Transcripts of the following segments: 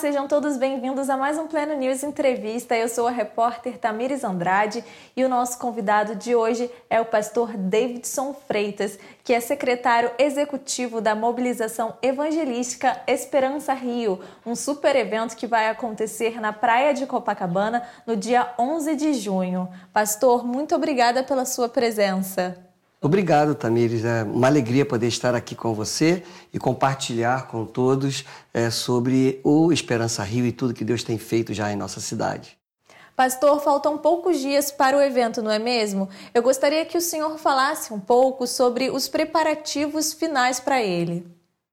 sejam todos bem-vindos a mais um Pleno News Entrevista. Eu sou a repórter Tamires Andrade e o nosso convidado de hoje é o pastor Davidson Freitas, que é secretário executivo da mobilização evangelística Esperança Rio, um super evento que vai acontecer na Praia de Copacabana no dia 11 de junho. Pastor, muito obrigada pela sua presença. Obrigado, Tamires. É uma alegria poder estar aqui com você e compartilhar com todos é, sobre o Esperança Rio e tudo que Deus tem feito já em nossa cidade. Pastor, faltam poucos dias para o evento, não é mesmo? Eu gostaria que o senhor falasse um pouco sobre os preparativos finais para ele.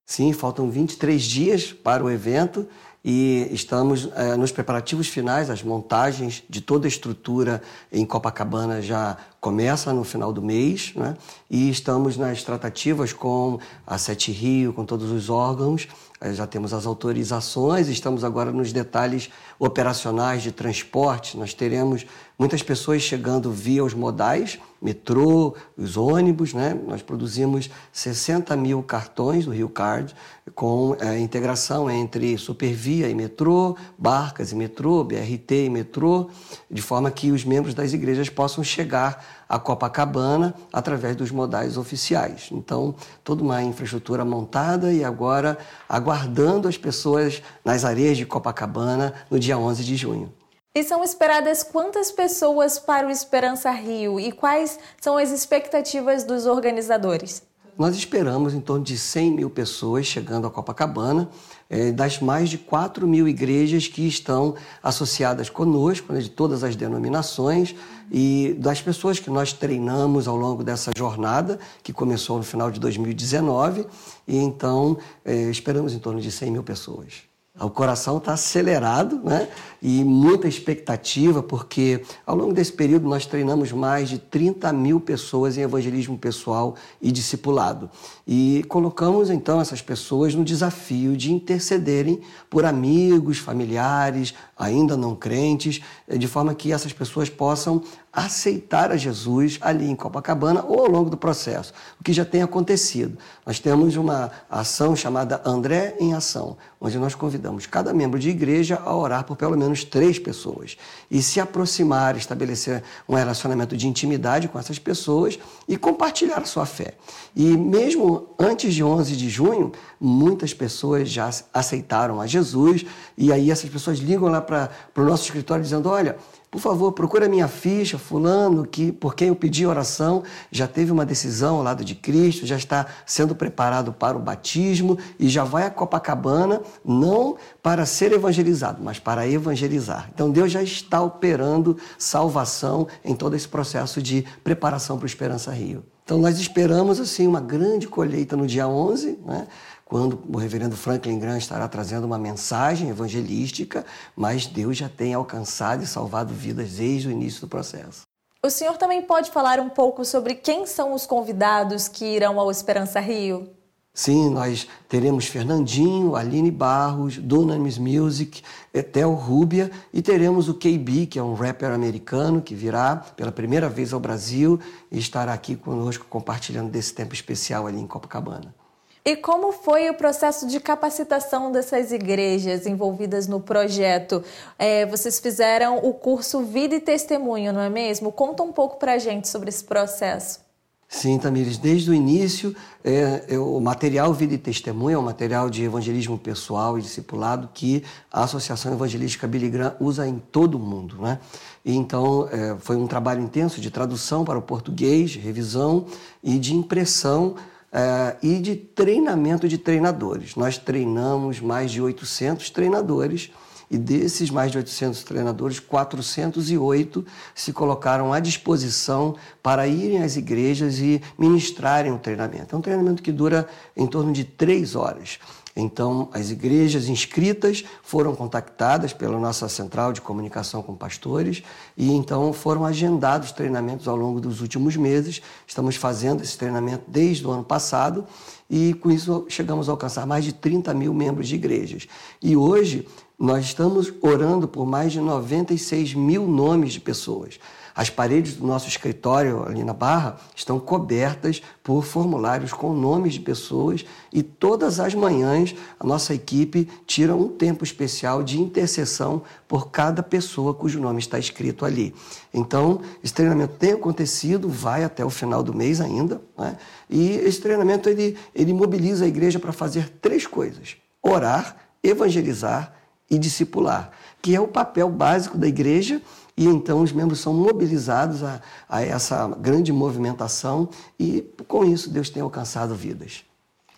Sim, faltam 23 dias para o evento e estamos é, nos preparativos finais, as montagens de toda a estrutura em Copacabana já começa no final do mês, né? e estamos nas tratativas com a Sete Rio, com todos os órgãos, já temos as autorizações, estamos agora nos detalhes operacionais de transporte, nós teremos muitas pessoas chegando via os modais, metrô, os ônibus, né? Nós produzimos 60 mil cartões do Rio Card com é, integração entre Supervia e metrô, Barcas e metrô, BRT e metrô, de forma que os membros das igrejas possam chegar a Copacabana através dos modais oficiais. Então, toda uma infraestrutura montada e agora aguardando as pessoas nas areias de Copacabana no dia 11 de junho. E são esperadas quantas pessoas para o Esperança Rio e quais são as expectativas dos organizadores? Nós esperamos em torno de 100 mil pessoas chegando a Copacabana é, das mais de 4 mil igrejas que estão associadas conosco, né, de todas as denominações, e das pessoas que nós treinamos ao longo dessa jornada, que começou no final de 2019, e então é, esperamos em torno de 100 mil pessoas. O coração está acelerado né? e muita expectativa, porque ao longo desse período nós treinamos mais de 30 mil pessoas em evangelismo pessoal e discipulado. E colocamos então essas pessoas no desafio de intercederem por amigos, familiares, ainda não crentes, de forma que essas pessoas possam aceitar a Jesus ali em Copacabana ou ao longo do processo, o que já tem acontecido. Nós temos uma ação chamada André em Ação, onde nós convidamos cada membro de igreja a orar por pelo menos três pessoas e se aproximar, estabelecer um relacionamento de intimidade com essas pessoas e compartilhar a sua fé. E mesmo antes de 11 de junho, muitas pessoas já aceitaram a Jesus e aí essas pessoas ligam lá para o nosso escritório dizendo: olha por favor, procura minha ficha, fulano, que por quem eu pedi oração, já teve uma decisão ao lado de Cristo, já está sendo preparado para o batismo e já vai a Copacabana, não para ser evangelizado, mas para evangelizar. Então Deus já está operando salvação em todo esse processo de preparação para o Esperança Rio. Então nós esperamos assim uma grande colheita no dia 11, né? Quando o reverendo Franklin Graham estará trazendo uma mensagem evangelística, mas Deus já tem alcançado e salvado vidas desde o início do processo. O senhor também pode falar um pouco sobre quem são os convidados que irão ao Esperança Rio? Sim, nós teremos Fernandinho, Aline Barros, Dunamis Music, Etel Rubia e teremos o KB, que é um rapper americano que virá pela primeira vez ao Brasil e estará aqui conosco compartilhando desse tempo especial ali em Copacabana. E como foi o processo de capacitação dessas igrejas envolvidas no projeto? É, vocês fizeram o curso Vida e Testemunho, não é mesmo? Conta um pouco para a gente sobre esse processo. Sim, Tamires, desde o início, é, é, o material Vida e Testemunho é um material de evangelismo pessoal e discipulado que a Associação Evangelística Billy Graham usa em todo o mundo. Né? E então, é, foi um trabalho intenso de tradução para o português, revisão e de impressão Uh, e de treinamento de treinadores. Nós treinamos mais de 800 treinadores e desses mais de 800 treinadores, 408 se colocaram à disposição para irem às igrejas e ministrarem o treinamento. É um treinamento que dura em torno de três horas. Então, as igrejas inscritas foram contactadas pela nossa central de comunicação com pastores e então foram agendados treinamentos ao longo dos últimos meses. Estamos fazendo esse treinamento desde o ano passado e com isso chegamos a alcançar mais de 30 mil membros de igrejas. E hoje nós estamos orando por mais de 96 mil nomes de pessoas. As paredes do nosso escritório ali na Barra estão cobertas por formulários com nomes de pessoas e todas as manhãs a nossa equipe tira um tempo especial de intercessão por cada pessoa cujo nome está escrito ali. Então, esse treinamento tem acontecido, vai até o final do mês ainda, né? e esse treinamento ele, ele mobiliza a igreja para fazer três coisas: orar, evangelizar e discipular, que é o papel básico da igreja e então os membros são mobilizados a, a, essa grande movimentação e com isso Deus tem alcançado vidas.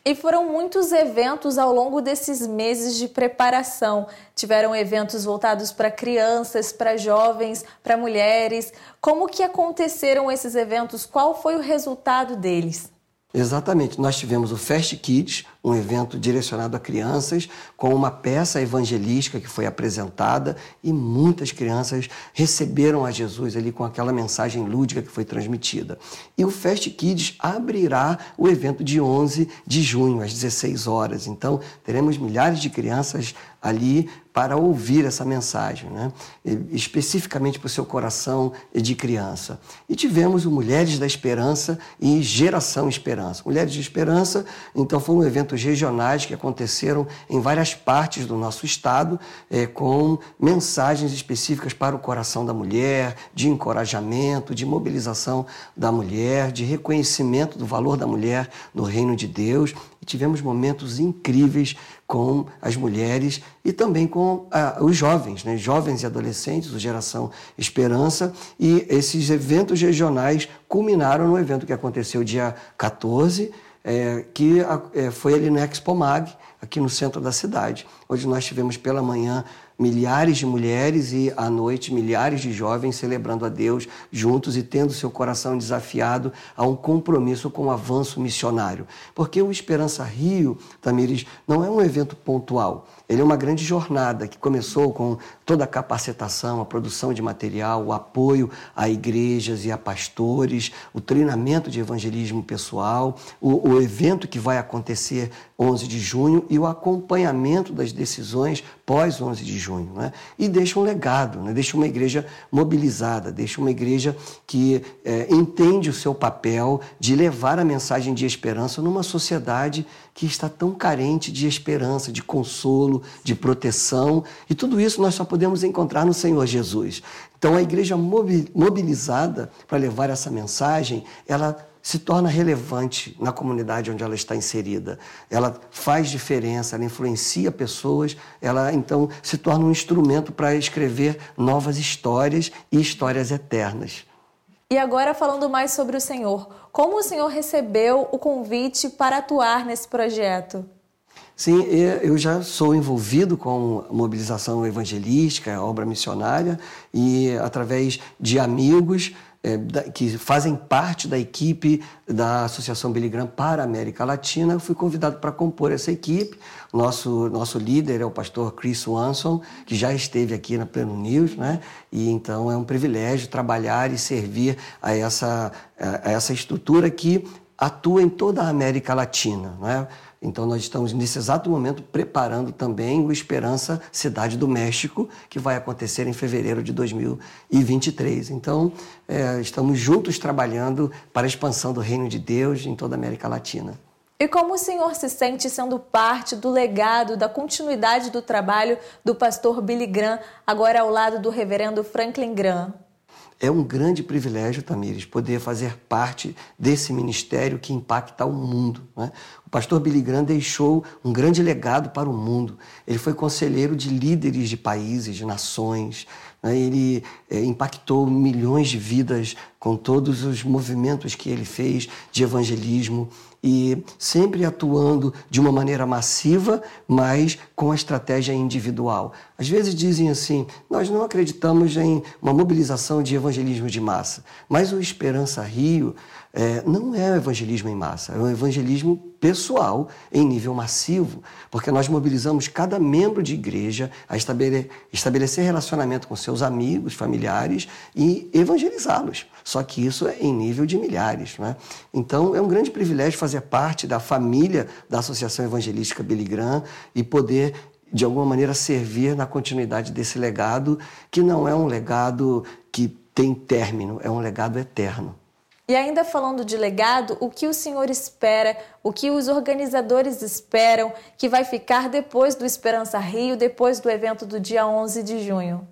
E foram muitos eventos ao longo desses meses de preparação. Tiveram eventos voltados para crianças, para jovens, para mulheres. Como que aconteceram esses eventos? Qual foi o resultado deles? Exatamente. Nós tivemos o Fast Kids, um evento direcionado a crianças, com uma peça evangelística que foi apresentada e muitas crianças receberam a Jesus ali com aquela mensagem lúdica que foi transmitida. E o Fast Kids abrirá o evento de 11 de junho, às 16 horas. Então, teremos milhares de crianças ali para ouvir essa mensagem, né? especificamente para o seu coração de criança. E tivemos o Mulheres da Esperança e Geração Esperança. Mulheres de Esperança, então, foram eventos regionais que aconteceram em várias partes do nosso estado, é, com mensagens específicas para o coração da mulher, de encorajamento, de mobilização da mulher, de reconhecimento do valor da mulher no reino de Deus e tivemos momentos incríveis com as mulheres e também com ah, os jovens, né? jovens e adolescentes, do Geração Esperança. E esses eventos regionais culminaram no evento que aconteceu dia 14, é, que é, foi ali no Expo Mag, aqui no centro da cidade, onde nós tivemos pela manhã milhares de mulheres e à noite milhares de jovens celebrando a Deus juntos e tendo seu coração desafiado a um compromisso com o avanço missionário. Porque o Esperança Rio, Tamires, não é um evento pontual. Ele é uma grande jornada que começou com toda a capacitação, a produção de material, o apoio a igrejas e a pastores, o treinamento de evangelismo pessoal, o, o evento que vai acontecer 11 de junho e o acompanhamento das decisões pós 11 de junho. Né? E deixa um legado, né? deixa uma igreja mobilizada, deixa uma igreja que é, entende o seu papel de levar a mensagem de esperança numa sociedade que está tão carente de esperança, de consolo, de proteção. E tudo isso nós só podemos encontrar no Senhor Jesus. Então, a igreja mobilizada para levar essa mensagem, ela se torna relevante na comunidade onde ela está inserida. Ela faz diferença, ela influencia pessoas, ela então se torna um instrumento para escrever novas histórias e histórias eternas. E agora falando mais sobre o Senhor, como o Senhor recebeu o convite para atuar nesse projeto? Sim, eu já sou envolvido com mobilização evangelística, obra missionária, e através de amigos é, da, que fazem parte da equipe da Associação Billy Graham para a América Latina. Eu fui convidado para compor essa equipe. Nosso, nosso líder é o pastor Chris Wanson, que já esteve aqui na Pleno News, né? e então é um privilégio trabalhar e servir a essa, a essa estrutura que atua em toda a América Latina. Né? Então, nós estamos, nesse exato momento, preparando também o Esperança Cidade do México, que vai acontecer em fevereiro de 2023. Então, é, estamos juntos trabalhando para a expansão do Reino de Deus em toda a América Latina. E como o senhor se sente sendo parte do legado, da continuidade do trabalho do pastor Billy Graham, agora ao lado do reverendo Franklin Graham? É um grande privilégio, Tamires, poder fazer parte desse ministério que impacta o mundo. Né? O pastor Billy Graham deixou um grande legado para o mundo. Ele foi conselheiro de líderes de países, de nações. Né? Ele é, impactou milhões de vidas com todos os movimentos que ele fez de evangelismo e sempre atuando de uma maneira massiva, mas com a estratégia individual. Às vezes dizem assim: nós não acreditamos em uma mobilização de evangelismo de massa, mas o Esperança Rio é, não é o evangelismo em massa, é um evangelismo pessoal em nível massivo, porque nós mobilizamos cada membro de igreja a estabelecer relacionamento com seus amigos, familiares e evangelizá-los. Só que isso é em nível de milhares. Né? Então é um grande privilégio fazer parte da família da Associação Evangelística Billy Graham e poder de alguma maneira servir na continuidade desse legado, que não é um legado que tem término, é um legado eterno. E ainda falando de legado, o que o senhor espera, o que os organizadores esperam que vai ficar depois do Esperança Rio, depois do evento do dia 11 de junho?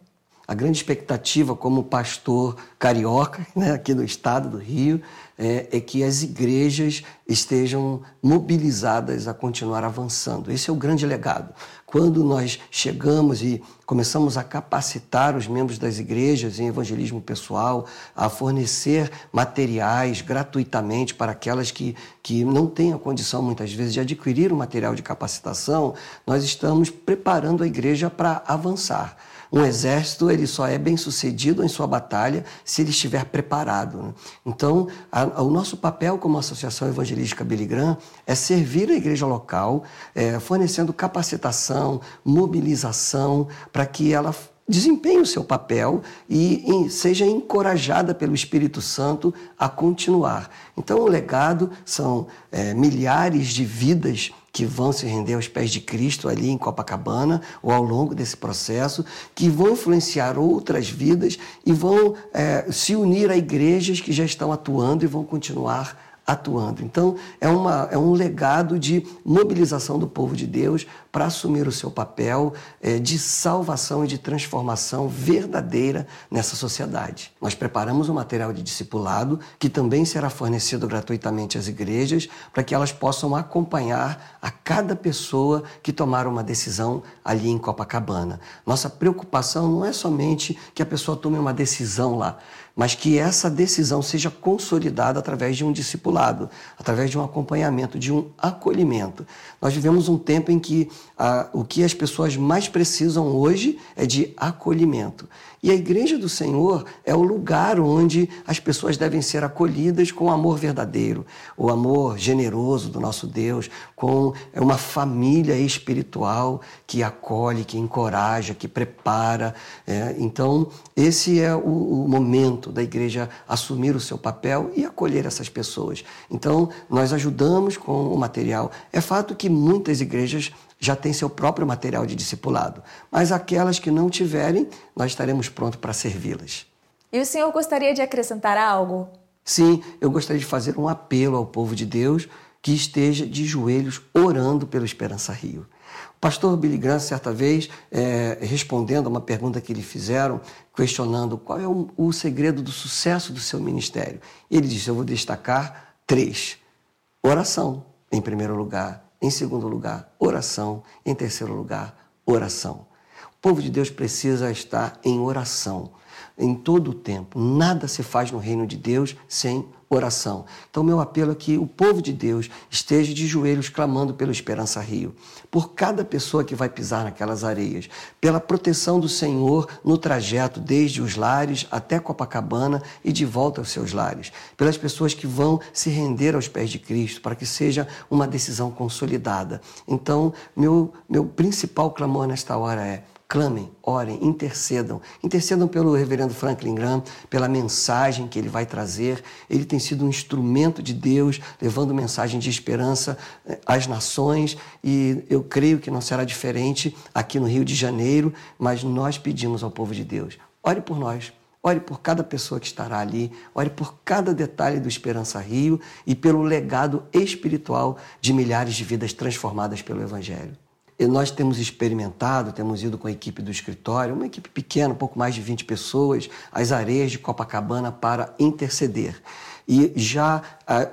A grande expectativa como pastor carioca, né, aqui no estado do Rio, é, é, que as igrejas estejam mobilizadas a continuar avançando. Esse é o grande legado. Quando nós chegamos e começamos a capacitar os membros das igrejas em evangelismo pessoal, a fornecer materiais gratuitamente para aquelas que, que não têm a condição, muitas vezes, de adquirir o um material de capacitação, nós estamos preparando a igreja para avançar. Um exército ele só é bem sucedido em sua batalha se ele estiver preparado. Né? Então, a, a, o nosso papel como Associação Evangelística Billy Graham é servir a igreja local, é, fornecendo capacitação, mobilização, para que ela desempenhe o seu papel e, e seja encorajada pelo Espírito Santo a continuar. Então, o legado são é, milhares de vidas que vão se render aos pés de Cristo ali em Copacabana ou ao longo desse processo, que vão influenciar outras vidas e vão é, se unir a igrejas que já estão atuando e vão continuar atuando. Então, é, uma, é um legado de mobilização do povo de Deus para assumir o seu papel é, de salvação e de transformação verdadeira nessa sociedade. Nós preparamos um material de discipulado que também será fornecido gratuitamente às igrejas para que elas possam acompanhar a cada pessoa que tomar uma decisão ali em Copacabana. Nossa preocupação não é somente que a pessoa tome uma decisão lá, mas que essa decisão seja consolidada através de um discipulado, através de um acompanhamento, de um acolhimento. Nós vivemos um tempo em que ah, o que as pessoas mais precisam hoje é de acolhimento. E a igreja do Senhor é o lugar onde as pessoas devem ser acolhidas com o amor verdadeiro, o amor generoso do nosso Deus, com uma família espiritual que acolhe, que encoraja, que prepara. É, então, esse é o, o momento da igreja assumir o seu papel e acolher essas pessoas. Então, nós ajudamos com o material. É fato que muitas igrejas já têm seu próprio material de discipulado, mas aquelas que não tiverem, nós estaremos prontos para servi-las. E o senhor gostaria de acrescentar algo? Sim, eu gostaria de fazer um apelo ao povo de Deus que esteja de joelhos orando pelo Esperança Rio. O pastor Billy Graham, certa vez, é, respondendo a uma pergunta que lhe fizeram, questionando qual é o, o segredo do sucesso do seu ministério, ele disse: Eu vou destacar três. Oração, em primeiro lugar. Em segundo lugar, oração. Em terceiro lugar, oração. O povo de Deus precisa estar em oração em todo o tempo. Nada se faz no reino de Deus sem oração. Então, meu apelo é que o povo de Deus esteja de joelhos clamando pelo Esperança Rio, por cada pessoa que vai pisar naquelas areias, pela proteção do Senhor no trajeto desde os lares até Copacabana e de volta aos seus lares, pelas pessoas que vão se render aos pés de Cristo, para que seja uma decisão consolidada. Então, meu, meu principal clamor nesta hora é clamem, orem, intercedam. Intercedam pelo reverendo Franklin Graham, pela mensagem que ele vai trazer. Ele tem sido um instrumento de Deus, levando mensagem de esperança eh, às nações, e eu creio que não será diferente aqui no Rio de Janeiro, mas nós pedimos ao povo de Deus: ore por nós. Ore por cada pessoa que estará ali, ore por cada detalhe do Esperança Rio e pelo legado espiritual de milhares de vidas transformadas pelo Evangelho. E nós temos experimentado, temos ido com a equipe do escritório, uma equipe pequena, um pouco mais de 20 pessoas, às areias de Copacabana para interceder. E já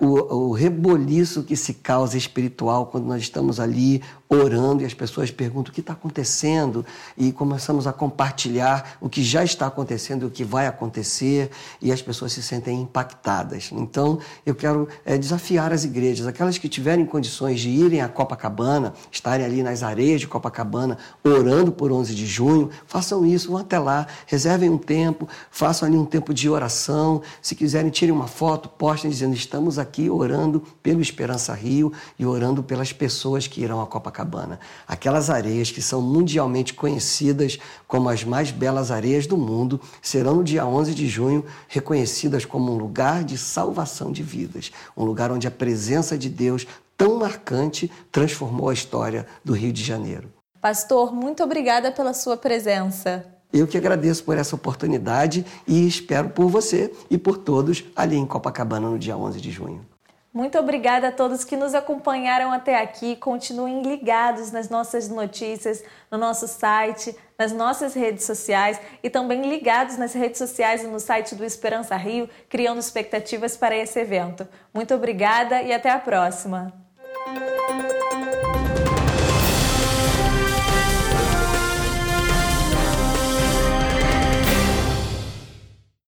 uh, o, o reboliço que se causa espiritual quando nós estamos ali orando e as pessoas perguntam o que está acontecendo? E começamos a compartilhar o que já está acontecendo e o que vai acontecer e as pessoas se sentem impactadas. Então, eu quero é, desafiar as igrejas, aquelas que tiverem condições de irem a Copacabana, estarem ali nas areias de Copacabana, orando por 11 de junho, façam isso, vão até lá, reservem um tempo, façam ali um tempo de oração, se quiserem, tirem uma foto, postem dizendo: estamos aqui orando pelo Esperança Rio e orando pelas pessoas que irão a Copacabana. Aquelas areias que são mundialmente conhecidas como as mais belas areias do mundo serão no dia 11 de junho reconhecidas como um lugar de salvação de vidas, um lugar onde a presença de Deus tão marcante transformou a história do Rio de Janeiro. Pastor, muito obrigada pela sua presença. Eu que agradeço por essa oportunidade e espero por você e por todos ali em Copacabana no dia 11 de junho. Muito obrigada a todos que nos acompanharam até aqui. Continuem ligados nas nossas notícias, no nosso site, nas nossas redes sociais e também ligados nas redes sociais e no site do Esperança Rio, criando expectativas para esse evento. Muito obrigada e até a próxima.